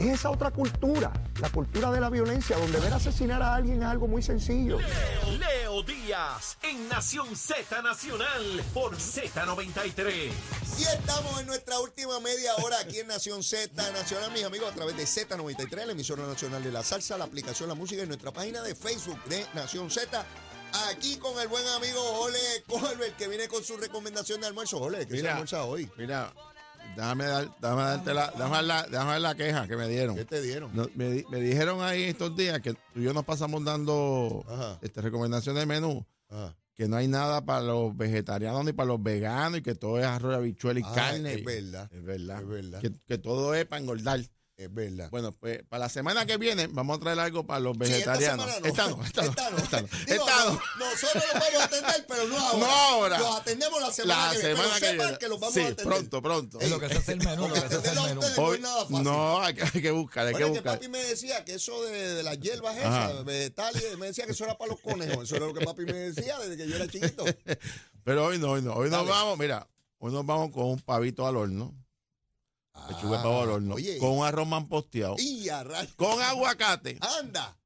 Es esa otra cultura, la cultura de la violencia, donde ver asesinar a alguien es algo muy sencillo. Leo Díaz en Nación Z Nacional por Z93. Y estamos en nuestra última media hora aquí en Nación Z Nacional, mis amigos, a través de Z93, la emisora nacional de la salsa, la aplicación La Música y nuestra página de Facebook de Nación Z. Aquí con el buen amigo Ole Colbert, que viene con su recomendación de almuerzo. Ole, ¿qué se Mira. almuerza hoy? Mira, déjame, dar, déjame darte la, déjame la, déjame dar la queja que me dieron. ¿Qué te dieron? No, me, me dijeron ahí estos días que tú y yo nos pasamos dando Ajá. este, recomendaciones de menú, que no hay nada para los vegetarianos ni para los veganos y que todo es arroz, habichuela y Ah, carne. es y- verdad. Es verdad. Es verdad. Que, que todo es para engordar. Es verdad. Bueno, pues para la semana que viene vamos a traer algo para los Sí, esta vegetarianos. semana no. Esta no, esta no, Esta no. esta no, Digo, esta no. no, Nosotros los vamos a atender, pero no ahora. No ahora. Los atendemos la semana La que viene. semana pero que sepan viene. que los vamos sí, a atender. pronto, pronto. Es lo que se hace el menú, lo que se hace el Atenderlo a menú. ustedes no Hoy- fácil. no, hay que, hay que buscar, hay Bueno, que es que buscar. papi me decía que eso de, de las hierbas esas, vegetales, me decía que eso era para los conejos. Eso era lo que papi me decía desde que yo era chiquito. Pero hoy no, hoy no. Hoy nos vamos, mira, hoy nos vamos con un pavito al horno. Pechuga de pavo al horno. Ah, oye. Con un arroz mamposteado. Y a rayos. Con aguacate. Anda.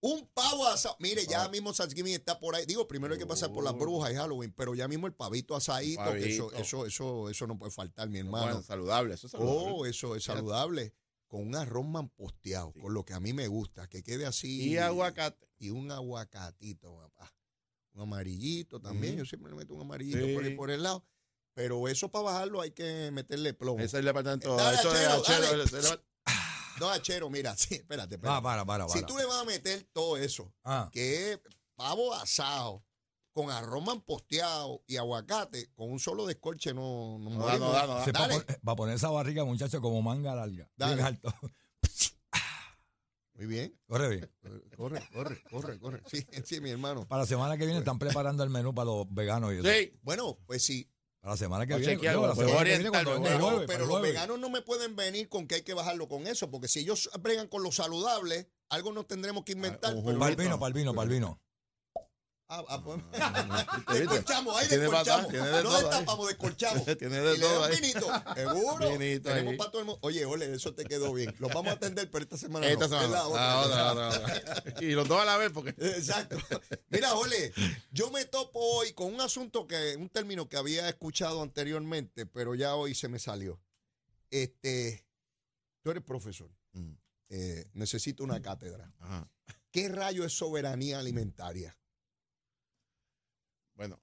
Un pavo asado. Mire, ya mismo Thanksgiving está por ahí. Digo, primero hay que pasar por las brujas y Halloween, pero ya mismo el pavito asadito, que eso, pavito. eso, eso, eso no puede faltar, mi hermano. Bueno, saludable, eso es saludable. Oh, eso es saludable. Con un arroz mamposteado, con lo que a mí me gusta, que quede así. y aguacate. Y un aguacatito, papá. Un amarillito también. Ujú. Yo siempre le meto un amarillito por, ahí, por el lado. Pero eso para bajarlo hay que meterle plomo. Ese es el departamento. Dale, eso es Achero, achero, el- el- No, achero, mira, sí, espérate, espérate. Ah, para, para, para. Si tú le vas a meter todo eso, Ah, que es pavo asado, con arroz mamposteado y aguacate, con un solo descorche no, no, No da, no da, no da. se Dale. va a poner esa barriga, muchacho, como manga larga. Bien alto. Muy bien. Corre bien. Corre, corre, corre, corre. Sí, sí, mi hermano. Para la semana que viene están preparando el menú para los veganos y eso. Sí. Bueno, pues sí. La semana que a viene. la semana que pero- los jueves. veganos no me pueden venir con que hay que bajarlo con eso, porque si ellos bregan con lo saludable, algo nos tendremos que inventar. un pero- Para Ah, ah, pues. ¿Viste? descorchamos, ahí Tiene descorchamos. tiene de No destapamos, descorchamos. Tiene de y todo ahí. vinito. Seguro. Vinito Tenemos para todo el mundo. Oye, ole, eso te quedó bien. Los vamos a atender, pero esta semana Esta no. semana. Es la otra. Ah, otra, otra, otra. Y los dos a la vez, porque. Exacto. Mira, Ole, yo me topo hoy con un asunto que, un término que había escuchado anteriormente, pero ya hoy se me salió. Este, tú eres profesor, Mm. eh, necesito una cátedra. Ajá. ¿Qué rayo es soberanía alimentaria? Bueno.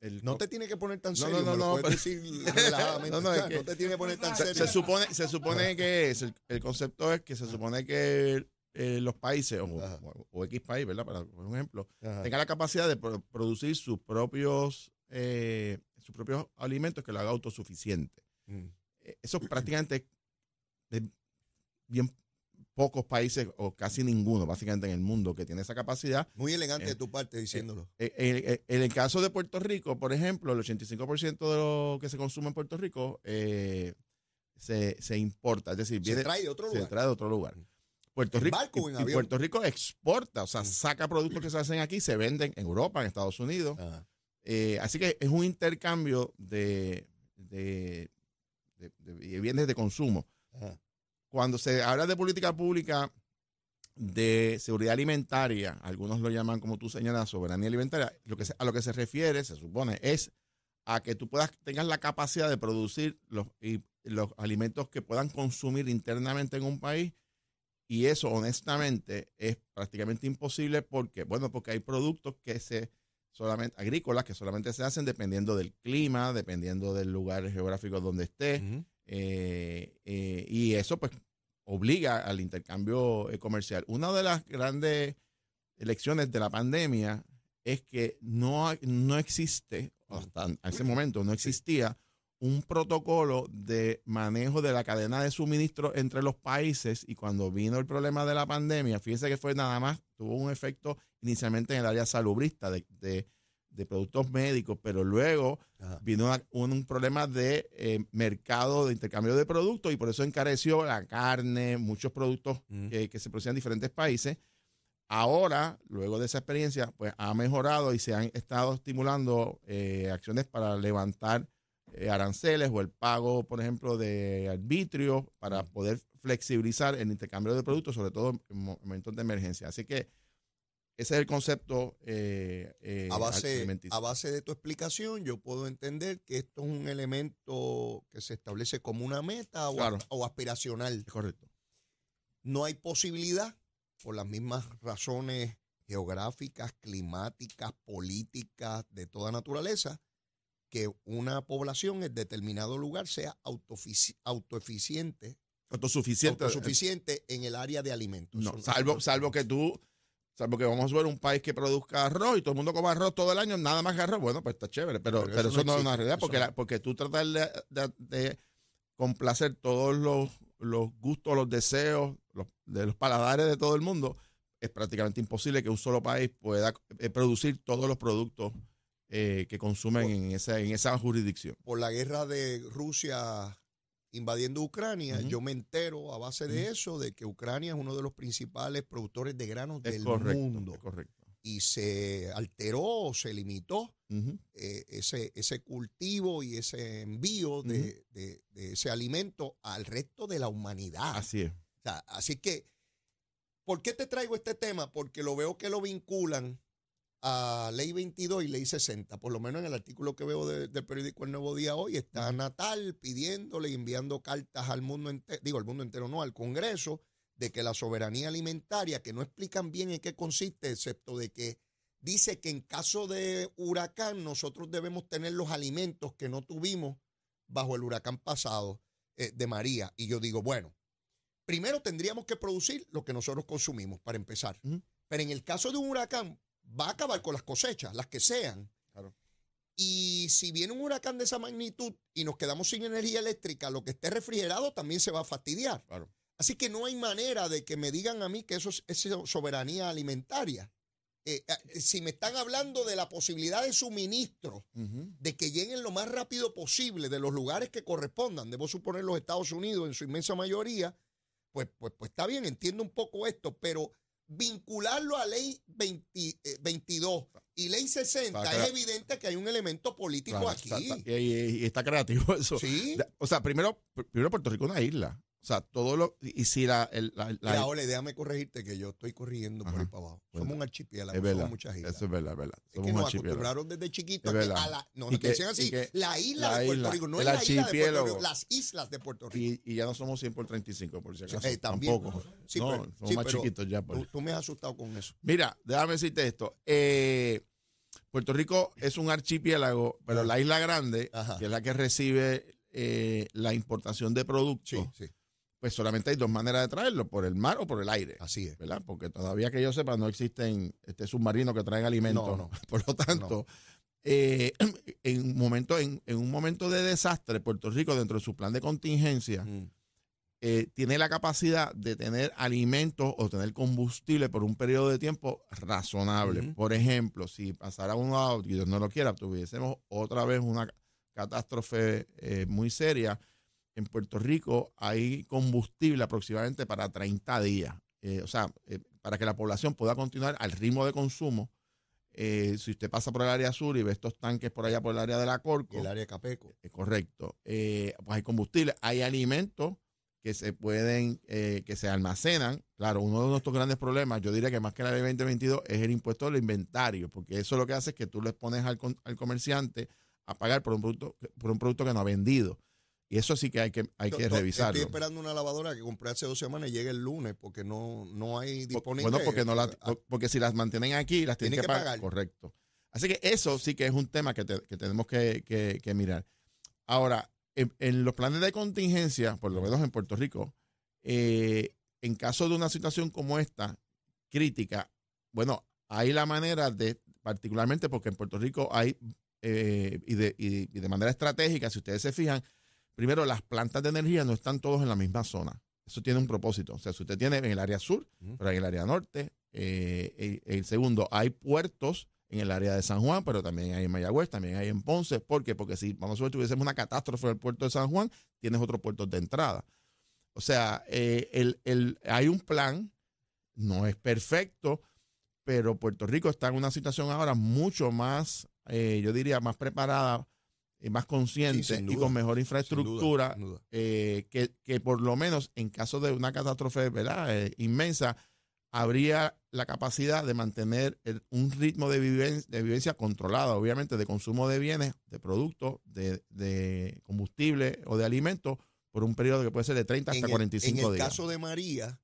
El, No te tiene que poner tan serio, no, no, no, pero- decir. No, no, es que- no te tiene que poner tan se, serio. se supone, se supone que es, el, el concepto es que se supone que eh, los países, o, o- o X país, ¿verdad? Para por ejemplo, Ajá. tenga la capacidad de pro- producir sus propios, eh, sus propios alimentos que lo haga autosuficiente. Mm. Eh, Eso prácticamente de bien pocos países o casi ninguno, básicamente en el mundo, que tiene esa capacidad. Muy elegante Eh, de tu parte diciéndolo. Eh, En, en- el caso de Puerto Rico, por ejemplo, el 85% de lo que se consume en Puerto Rico eh, se, se importa, es decir, Se viene, trae de otro se lugar. trae de otro lugar. Puerto ¿En Rico, barco y- y? Puerto Rico exporta, o sea, saca productos que se hacen aquí, se venden en Europa, en Estados Unidos. Eh, así que es un intercambio de, de, de- de bienes de consumo. Cuando se habla de política pública de seguridad alimentaria, algunos lo llaman, como tú señalas, soberanía alimentaria, lo que se- a lo que se refiere, se supone, es a que tú puedas tengas la capacidad de producir los, y- los alimentos que puedan consumir internamente en un país y eso honestamente es prácticamente imposible porque bueno porque hay productos que se solamente agrícolas que solamente se hacen dependiendo del clima dependiendo del lugar geográfico donde esté. Eh, eh, y eso pues obliga al intercambio eh, comercial. Una de las grandes lecciones de la pandemia es que no, no existe, hasta ese momento no existía un protocolo de manejo de la cadena de suministro entre los países y cuando vino el problema de la pandemia, fíjense que fue nada más, tuvo un efecto inicialmente en el área salubrista de, de- de productos médicos, pero luego Ajá. vino una- un, un problema de eh, mercado de intercambio de productos y por eso encareció la carne, muchos productos Mm. que, que se producían en diferentes países. Ahora, luego de esa experiencia, pues ha mejorado y se han estado estimulando eh, acciones para levantar eh, aranceles o el pago, por ejemplo, de arbitrio para poder flexibilizar el intercambio de productos, sobre todo en mo- momentos de emergencia. Así que ese es el concepto eh, eh, A base, a base de tu explicación, yo puedo entender que esto es un elemento que se establece como una meta o, Claro. o aspiracional. Es correcto. No hay posibilidad, por las mismas razones geográficas, climáticas, políticas, de toda naturaleza, que una población en determinado lugar sea autoeficiente, Autosuficiente. autosuficiente en el área de alimentos. No, salvo, salvo que tú, salvo que vamos a ver un país que produzca arroz y todo el mundo coma arroz todo el año, nada más que arroz, bueno, pues está chévere, pero, Pero pero, eso eso, no es una realidad, porque, la- porque tú tratar de, de- de complacer todos los, los gustos, los deseos los- de los paladares de todo el mundo, es prácticamente imposible que un solo país pueda eh, producir todos los productos eh, que consumen en esa, en esa jurisdicción. por la guerra de Rusia invadiendo Ucrania, yo me entero a base de eso, de que Ucrania es uno de los principales productores de granos Es del correcto. mundo. Es correcto. Y se alteró o se limitó eh, ese, ese cultivo y ese envío de, de- de ese alimento al resto de la humanidad. Así es. O sea, así que, ¿por qué te traigo este tema? Porque lo veo que lo vinculan a Ley 22 y Ley 60. Por lo menos en el artículo que veo de- del periódico El Nuevo Día hoy, está Natal pidiéndole y enviando cartas al mundo entero, digo, al mundo entero no, al Congreso, de que la soberanía alimentaria, que no explican bien en qué consiste, excepto de que dice que en caso de huracán nosotros debemos tener los alimentos que no tuvimos bajo el huracán pasado eh, de María. Y yo digo, bueno, primero tendríamos que producir lo que nosotros consumimos, para empezar. Pero en el caso de un huracán, va a acabar con las cosechas, las que sean. Claro. Y si viene un huracán de esa magnitud y nos quedamos sin energía eléctrica, lo que esté refrigerado también se va a fastidiar. Claro. Así que no hay manera de que me digan a mí que eso es, es soberanía alimentaria. Eh, eh, si me están hablando de la posibilidad de suministro, de que lleguen lo más rápido posible de los lugares que correspondan, debo suponer los Estados Unidos en su inmensa mayoría, pues, pues, pues está bien, entiendo un poco esto, pero vincularlo a ley 20, eh, 22 y ley 60 Está es evidente que hay un elemento político Claro, aquí. está- está- y, está creativo eso. Sí. O sea, primero, pr- primero Puerto Rico es una isla. O sea, todo lo. Y si la. el- la- la- Mira, Ole, déjame corregirte que yo estoy corrigiendo por Ajá. ahí para abajo. Somos un archipiélago, es somos verdad. muchas islas. Eso es verdad, es verdad. Es Somos que un nos archipiélago. acostumbraron desde chiquitos Es a que la, no, Y nos que- dicen así, que la isla la de Puerto isla, Rico, no es la isla de Puerto. Rico, las islas de Puerto Rico. Y, y ya no somos 100 por 35, por si acaso. Eh, también. Tampoco. Sí, no, pero- somos sí, más pero chiquitos ya. por- Tú, tú me has asustado con eso. Mira, déjame decirte esto. Eh, Puerto Rico es un archipiélago, pero Ajá. la isla grande, Ajá. que es la que recibe eh, la importación de productos, Sí, sí, pues solamente hay dos maneras de traerlo, por el mar o por el aire. así es. ¿verdad? Porque todavía que yo sepa no existen este submarinos que traen alimentos. No, no. Por lo tanto, eh, en, un momento, en, en un momento de desastre, Puerto Rico, dentro de su plan de contingencia, Mm. eh, tiene la capacidad de tener alimentos o tener combustible por un periodo de tiempo razonable. Por ejemplo, si pasara un lado, y Dios no lo quiera, tuviésemos otra vez una catástrofe eh, muy seria, en Puerto Rico hay combustible aproximadamente para 30 días. Eh, o sea, eh, para que la población pueda continuar al ritmo de consumo. eh, si usted pasa por el área sur y ve estos tanques por allá por el área de la Corco, Y el área de Capeco. correcto. Pues hay combustible, hay alimentos que se pueden, eh, que se almacenan. Claro, uno de nuestros grandes problemas, yo diría que más que la ley 2022, es el impuesto al inventario, porque eso lo que hace es que tú le pones al, al comerciante a pagar por un producto, por un producto que no ha vendido. Y eso sí que hay que, hay que revisarlo. Estoy esperando una lavadora que compré hace dos semanas y llegue el lunes porque no, no hay Po- disponible. Bueno, porque no la, Ah, porque si las mantienen aquí, las tienen, Tienen que, que pagar. pagar. Correcto. Así que eso sí que es un tema que, te- que tenemos que, que- que mirar. Ahora, en, en los planes de contingencia, por lo menos en Puerto Rico, eh, en caso de una situación como esta, crítica, bueno, hay la manera de, particularmente porque en Puerto Rico hay eh, y, de, y- y de manera estratégica, si ustedes se fijan, primero las plantas de energía no están todos en la misma zona. Eso tiene un propósito. O sea, si usted tiene en el área sur, pero en el área norte, eh, el, el segundo, hay puertos en el área de San Juan, pero también hay en Mayagüez, también hay en Ponce. ¿Por qué? Porque si vamos a ver, tuviésemos una catástrofe en el puerto de San Juan, tienes otro puerto de entrada. O sea, eh, el- el- hay un plan, no es perfecto, pero Puerto Rico está en una situación ahora mucho más, eh, yo diría, más preparada, más consciente Sí, y con mejor Sin duda, infraestructura sin duda. eh, que, que por lo menos en caso de una catástrofe ¿verdad? Eh, inmensa, habría la capacidad de mantener el- un ritmo de, viven- de vivencia controlado, obviamente, de consumo de bienes, de productos, de, de combustible o de alimentos por un periodo que puede ser de 30 hasta en el- 45 En el días. caso de María,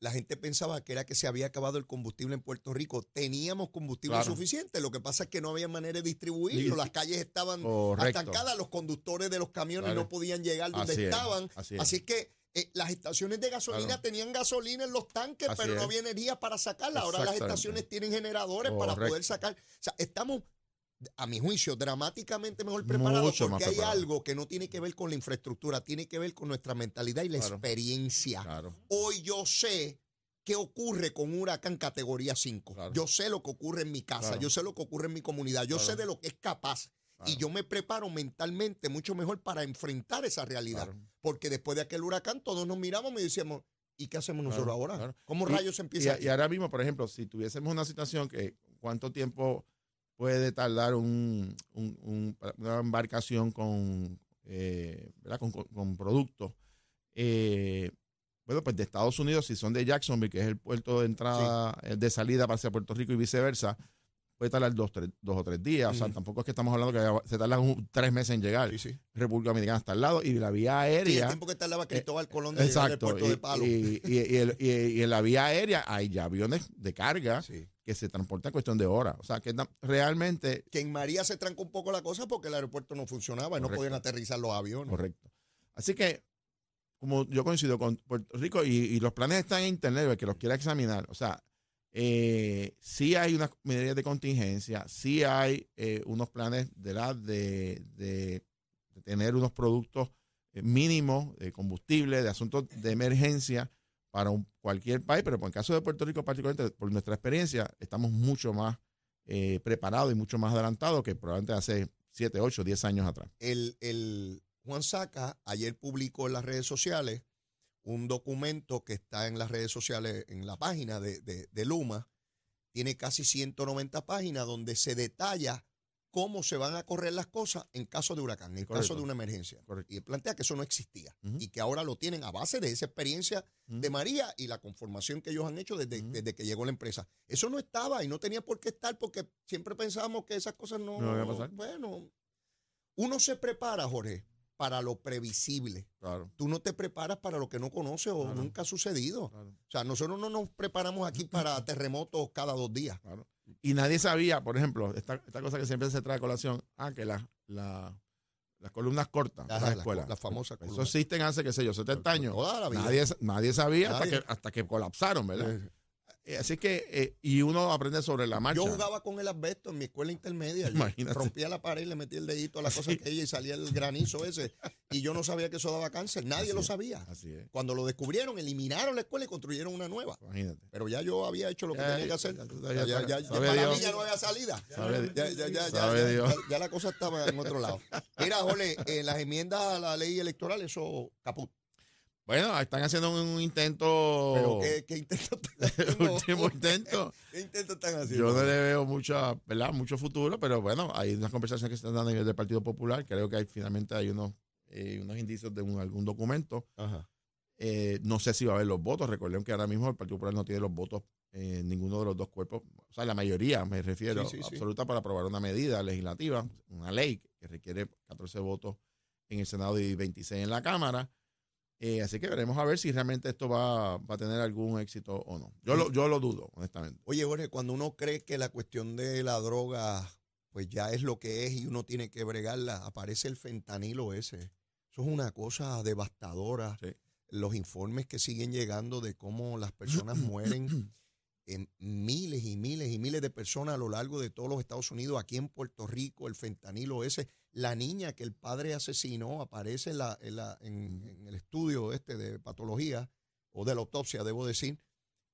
la gente pensaba que era que se había acabado el combustible en Puerto Rico. Teníamos combustible Claro. suficiente. Lo que pasa es que no había manera de distribuirlo. Sí, Las calles estaban Correcto. estancadas. Los conductores de los camiones Claro. no podían llegar donde Así es, estaban. así es. Así que eh, las estaciones de gasolina Claro. tenían gasolina en los tanques, Así pero no había energía para sacarla. Ahora las estaciones tienen generadores para poder sacar. O sea, estamos, a mi juicio, dramáticamente mejor Mucho más porque hay algo que no tiene que ver con la infraestructura, tiene que ver con nuestra mentalidad y la Claro. experiencia. Claro. Hoy yo sé qué ocurre con un huracán categoría 5. Claro. Yo sé lo que ocurre en mi casa, yo sé lo que ocurre en mi comunidad, yo sé de lo que es capaz. Y yo me preparo mentalmente mucho mejor para enfrentar esa realidad. Claro. Porque después de aquel huracán todos nos miramos y decíamos, ¿y qué hacemos nosotros Claro, ahora? ¿Cómo Y- rayos Y, empieza? y ahora mismo, por ejemplo, si tuviésemos una situación que cuánto tiempo puede tardar un, un- un- una embarcación con, eh, con, con- con productos, eh, bueno, pues de Estados Unidos, si son de Jacksonville, que es el puerto de entrada, eh, de salida hacia Puerto Rico y viceversa, puede tardar dos, tres- dos o tres días. O sea, tampoco es que estamos hablando que se tardan un- tres meses en llegar. Sí, sí. República Dominicana está al lado y la vía Sí, el aérea. tiempo que tardaba Cristóbal Colón de Exacto. puerto y, de Palo. y- y- y el- y- en la vía aérea hay ya aviones de carga Sí. que se transportan en cuestión de horas. O sea, que realmente, Que en María se trancó un poco la cosa porque el aeropuerto no funcionaba y no podían aterrizar los aviones. correcto. Así que, como yo coincido con Puerto Rico y, y los planes están en internet, el que los quiera examinar. O sea, eh, sí hay unas medidas de contingencia, sí hay eh, unos planes de, la, de, de- tener unos productos eh, mínimos de combustible, de asuntos de emergencia para un- cualquier país, pero por el caso de Puerto Rico particularmente, por nuestra experiencia, estamos mucho más eh, preparados y mucho más adelantados que probablemente hace 7, 8, 10 años atrás. el, el Juan Saca ayer publicó en las redes sociales un documento que está en las redes sociales, en la página de, de- de Luma. Tiene casi 190 páginas donde se detalla cómo se van a correr las cosas en caso de huracán, en Correcto. caso de una emergencia. Correcto. Y plantea que eso no existía y que ahora lo tienen a base de esa experiencia de María y la conformación que ellos han hecho desde, desde que llegó la empresa. Eso no estaba y no tenía por qué estar porque siempre pensábamos que esas cosas no... No iba a pasar. Bueno, uno se prepara, Jorge, para lo previsible. Claro. Tú no te preparas para lo que no conoces o Claro. nunca ha sucedido. Claro. O sea, nosotros no nos preparamos aquí para terremotos cada dos días. Claro. Y nadie sabía, por ejemplo, esta, esta cosa que siempre se trae a colación, ah, que la, la- las columnas cortas de las la, escuelas. la famosa Eso columna. existen hace, qué sé yo, 70 años. Toda la vida. Nadie, nadie sabía hasta que, hasta que colapsaron, ¿verdad? Eh, Eh, Así que, eh, y uno aprende sobre la marcha. Yo jugaba con el asbesto en mi escuela intermedia. Yo Imagínate. rompía la pared y le metía el dedito a la cosa que ella y salía el granizo ese. Y yo no sabía que eso daba cáncer. Nadie Así lo es. sabía. Así es, Cuando lo descubrieron, eliminaron la escuela y construyeron una nueva. imagínate. Pero ya yo había hecho lo que Ya, tenía que hacer. ya Ya, ya, ya, ya sabe para Dios. mí ya no había salida. Ya, ya, ya, ya, sabe ya, Dios. ya- ya la cosa estaba en otro lado. Mira, Jole, en las enmiendas a la ley electoral, eso caput. Bueno, están haciendo un intento. Pero ¿qué, qué intento están haciendo? último intento. ¿Qué intento están haciendo? Yo no le veo mucha, ¿verdad? mucho futuro, pero bueno, hay unas conversaciones que se están dando a nivel del Partido Popular. Creo que hay, finalmente hay unos, eh, unos indicios de un- algún documento. Ajá. Eh, no sé si va a haber los votos. Recuerden que ahora mismo el Partido Popular no tiene los votos en ninguno de los dos cuerpos. O sea, la mayoría, me refiero, Sí, sí, sí. absoluta para aprobar una medida legislativa, una ley que requiere 14 votos en el Senado y 26 en la Cámara. Eh, así que veremos a ver si realmente esto va, va a tener algún éxito o no. Yo lo, yo lo dudo, honestamente. Oye, Jorge, cuando uno cree que la cuestión de la droga, pues ya es lo que es y uno tiene que bregarla, aparece el fentanilo ese. Eso es una cosa devastadora. Sí. Los informes que siguen llegando de cómo las personas mueren en miles y miles de personas a lo largo de todos los Estados Unidos, aquí en Puerto Rico, el fentanilo ese, la niña que el padre asesinó aparece en, la, en, la- en- en el estudio este de patología o de la autopsia, debo decir,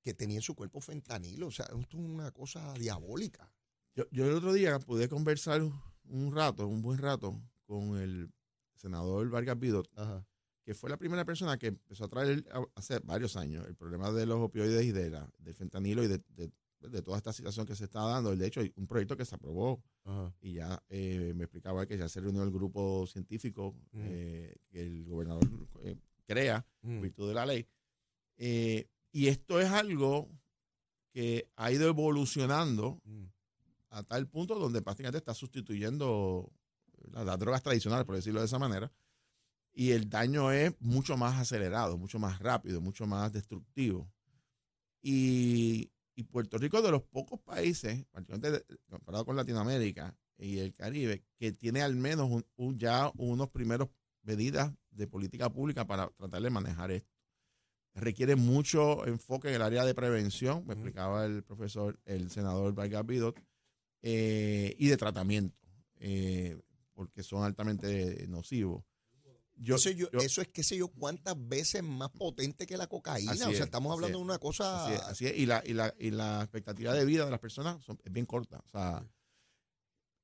que tenía en su cuerpo fentanilo. O sea, esto es una cosa diabólica. Yo, yo el otro día pude conversar un rato, un buen rato, con el senador Vargas Vidot, Ajá. que fue la primera persona que empezó a traer hace varios años el problema de los opioides y de la, del fentanilo y de, de- de toda esta situación que se está dando. De hecho, hay un proyecto que se aprobó Ajá. y ya eh, me explicaba que ya se reunió el grupo científico Mm. eh, que el gobernador eh, crea en Mm. virtud de la ley. Eh, y esto es algo que ha ido evolucionando Mm. a tal punto donde prácticamente está sustituyendo las, las drogas tradicionales, por decirlo de esa manera, y el daño es mucho más acelerado, mucho más rápido, mucho más destructivo. Y, y Puerto Rico es de los pocos países, particularmente comparado con Latinoamérica y el Caribe, que tiene al menos un- un- ya unos primeros medidas de política pública para tratar de manejar esto. Requiere mucho enfoque en el área de prevención, me explicaba el profesor, el senador Vargas Vidot, eh, y de tratamiento, eh, porque son altamente nocivos. Yo, Eso, yo- yo- eso es, qué sé yo, cuántas veces más potente que la cocaína. O sea, es, estamos hablando de una cosa. Así es, así es. Y, la, y, la, y la expectativa de vida de las personas son- es bien corta. O sea,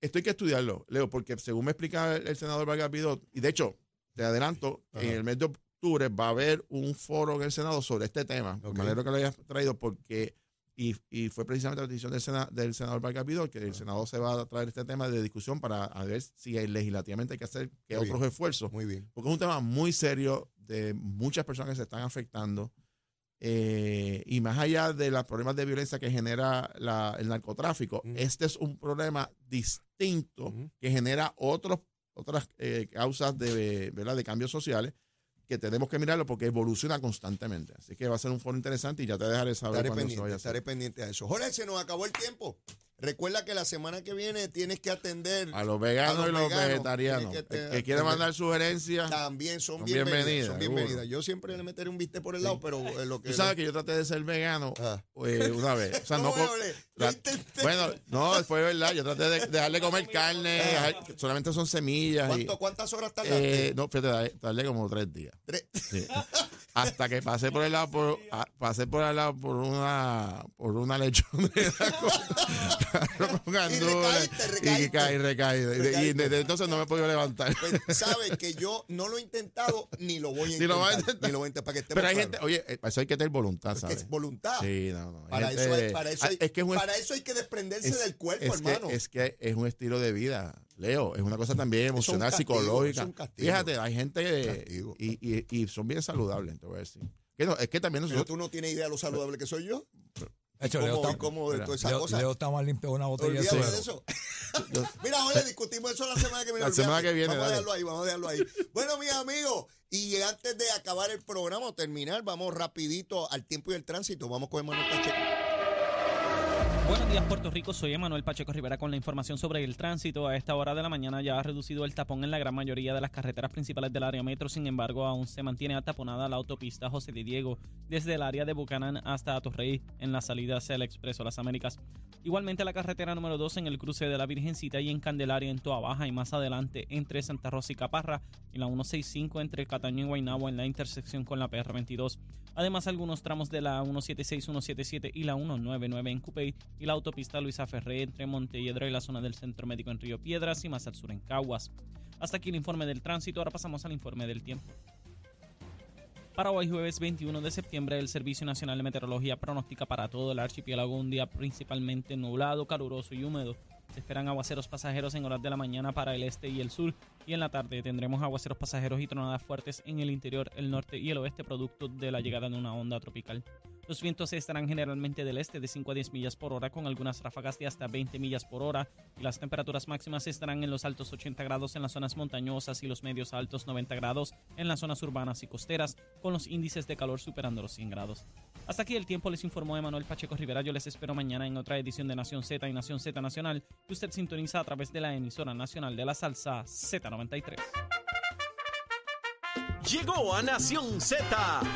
esto hay que estudiarlo, Leo, porque según me explica el, el senador Vargas Vidot, y de hecho, te adelanto, en el mes de octubre va a haber un foro en el Senado sobre este tema. Ok. Me alegro que lo hayas traído porque, y, y fue precisamente la decisión del, Sena- del senador Vargas que el Senado se va a traer este tema de discusión para a ver si hay- legislativamente hay que hacer que Muy otros bien. esfuerzos Muy bien. porque es un tema muy serio de muchas personas que se están afectando. eh, y más allá de los problemas de violencia que genera la- el narcotráfico, este es un problema distinto que genera otros, otras eh, causas de, ¿verdad? de cambios sociales que tenemos que mirarlo porque evoluciona constantemente. Así que va a ser un foro interesante y ya te dejaré saber Estaré se pendiente, vaya a hacer. estaré pendiente a eso. Jorge, se nos acabó el tiempo. Recuerda que la semana que viene tienes que atender. A los veganos a los y los veganos, vegetarianos. que te- que atender. mandar sugerencias, También son, Son bienvenidas. bienvenidas, Son seguro. bienvenidas. Yo siempre le meteré un bistec por el lado, pero eh, lo que. tú sabes que yo traté de ser vegano Ah. eh, una vez. O sea, no, ¿Cómo co- le- La- lo intenté? bueno, no, fue verdad. Yo traté de dejarle comer carne, dejar- solamente son semillas. y- ¿Cuánto- ¿Cuántas horas tardaste? eh, no, fíjate, tardé como tres días. Tres. Sí. Hasta que pasé por el lado, por, pasé por el lado por una, por una lechonera con gandules. recaíste, Y recaíste. caí, recaí. Y Y desde entonces no me he podido levantar. Pues, sabes que yo no lo he intentado ni lo voy a intentar. Ni lo vas a intentar. Ni lo voy a intentar para que Pero hay gente, oye, eh, para eso hay que tener voluntad, ¿sabes? es voluntad. Sí, no, no. Para, gente- eso hay, para, eso Ah, hay, es que es un para eso hay que desprenderse es- del cuerpo, es que, hermano. es que es un estilo de vida, Leo. Es una cosa también emocional, castigo, psicológica. es un castigo. Fíjate, hay gente que- y, y, y son bien saludables, te voy a decir. Que no, es que también Pero nosotros. tú no tienes idea de lo saludable que soy yo. Hecho, Leo ¿Cómo, está, cómo de Mira, toda esa Leo- cosa? Leo está más limpio una botella de Olvídate suero. de eso. Mira, oye, discutimos eso la semana que viene. La semana que viene, Vamos a dejarlo ahí, vamos a dejarlo ahí. Bueno, mis amigos, y antes de acabar el programa o terminar, vamos rapidito al tiempo y el tránsito. Vamos con Emanuel Pacheco. Buenos días, Puerto Rico. Soy Emanuel Pacheco Rivera con la información sobre el tránsito. A esta hora de la mañana ya ha reducido el tapón en la gran mayoría de las carreteras principales del área metro. Sin embargo, aún se mantiene ataponada la autopista José de Diego desde el área de Bucanán hasta Atorrey en la salida hacia el Expreso Las Américas. Igualmente la carretera número 2 en el cruce de la Virgencita y en Candelaria en Toa Baja y más adelante entre Santa Rosa y Caparra y la 165 entre Cataño y Guaynabo en la intersección con la PR22. Además algunos tramos de la 176, 177 y la 199 en Cupey y la autopista Luisa Ferré entre Montelledra y la zona del Centro Médico en Río Piedras y más al sur en Caguas. Hasta aquí el informe del tránsito, ahora pasamos al informe del tiempo. Para hoy jueves 21 de septiembre, el Servicio Nacional de Meteorología pronostica para todo el archipiélago un día principalmente nublado, caluroso y húmedo. Esperan aguaceros pasajeros en horas de la mañana para el este y el sur y en la tarde tendremos aguaceros pasajeros y tronadas fuertes en el interior, el norte y el oeste producto de la llegada de una onda tropical. Los vientos estarán generalmente del este de 5 a 10 millas por hora con algunas ráfagas de hasta 20 millas por hora y las temperaturas máximas estarán en los altos 80 grados en las zonas montañosas y los medios altos 90 grados en las zonas urbanas y costeras con los índices de calor superando los 100 grados. Hasta aquí el tiempo les informó Emanuel Pacheco Rivera. Yo les espero mañana en otra edición de Nación Z y Nación Z Nacional que usted sintoniza a través de la emisora nacional de la salsa Z93. Llegó a Nación Z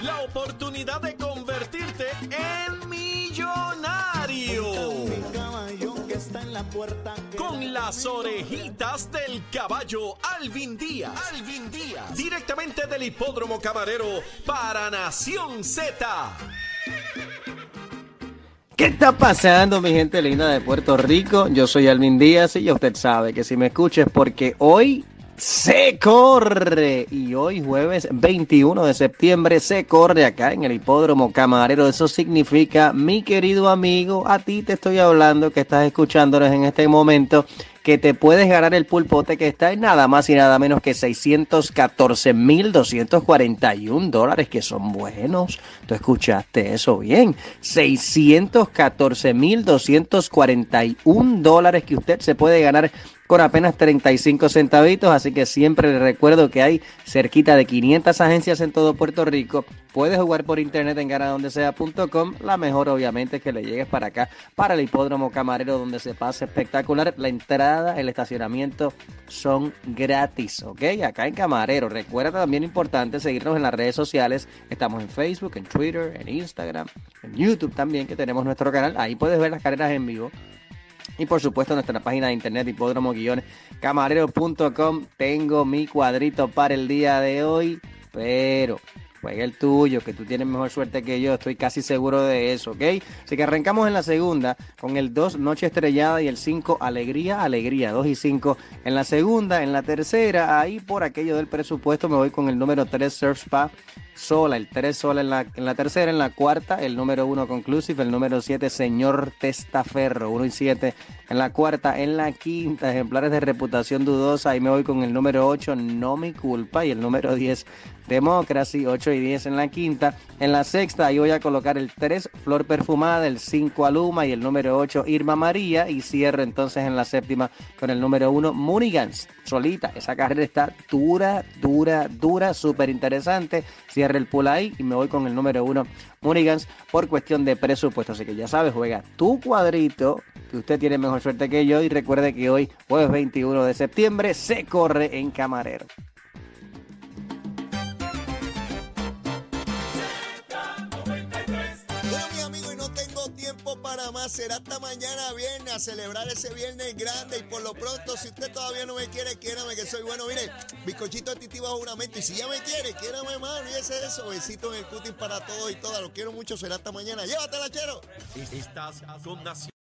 la oportunidad de convertirte en millonario. Con las orejitas del caballo Alvin Díaz. Alvin Díaz. Directamente del hipódromo camarero para Nación Z. ¿Qué está pasando, mi gente linda de Puerto Rico? Yo soy Alvin Díaz y ya usted sabe que si me escucha es porque hoy se corre. Y hoy, jueves 21 de septiembre, se corre acá en el hipódromo camarero. Eso significa, mi querido amigo, a ti te estoy hablando que estás escuchándonos en este momento que te puedes ganar el pulpote que está en nada más y nada menos que 614.241 dólares, que son buenos. Tú escuchaste eso bien. 614.241 dólares que usted se puede ganar con apenas 35 centavitos, así que siempre le recuerdo que hay cerquita de 500 agencias en todo Puerto Rico. Puedes jugar por internet en ganadondesea.com. La mejor obviamente es que le llegues para acá, para el hipódromo camarero donde se pasa espectacular. La entrada, el estacionamiento son gratis, ¿ok? Acá en camarero. Recuerda también importante seguirnos en las redes sociales. Estamos en Facebook, en Twitter, en Instagram, en YouTube también que tenemos nuestro canal. Ahí puedes ver las carreras en vivo. Y por supuesto nuestra página de internet hipódromo-camarero.com tengo mi cuadrito para el día de hoy, pero juega el tuyo, que tú tienes mejor suerte que yo, estoy casi seguro de eso, ¿ok? Así que arrancamos en la segunda con el 2 Noche Estrellada y el 5 Alegría, Alegría, 2 y 5 en la segunda, en la tercera, ahí por aquello del presupuesto me voy con el número 3 Surf Spa sola, el 3 sola en la, en la tercera, en la cuarta, el número 1 Conclusive, el número 7 Señor Testaferro, 1 y 7 en la cuarta, en la quinta, ejemplares de reputación dudosa, ahí me voy con el número 8 No Mi Culpa. Y el número 10 Democracy, 8 y 10 en la quinta, en la sexta ahí voy a colocar el 3 Flor Perfumada, el 5 Aluma y el número 8 Irma María y cierro entonces en la séptima con el número 1 Munigans, solita, esa carrera está dura, dura, dura, súper interesante, cierre el pool ahí y me voy con el número uno, Munigans, por cuestión de presupuesto. Así que ya sabes, juega tu cuadrito, que usted tiene mejor suerte que yo. Y recuerde que hoy, jueves 21 de septiembre, se corre en Camarero. Será hasta mañana viernes a celebrar ese viernes grande. Y por lo pronto, si usted todavía no me quiere, quiérame que soy bueno. Mire, bizcochito de bajo juramento. Y si ya me quiere, quiérame más. Olvídese de eso. Besitos en el cutis para todos y todas. Los quiero mucho. Será hasta mañana. Llévatela, chero. Estás con Nación.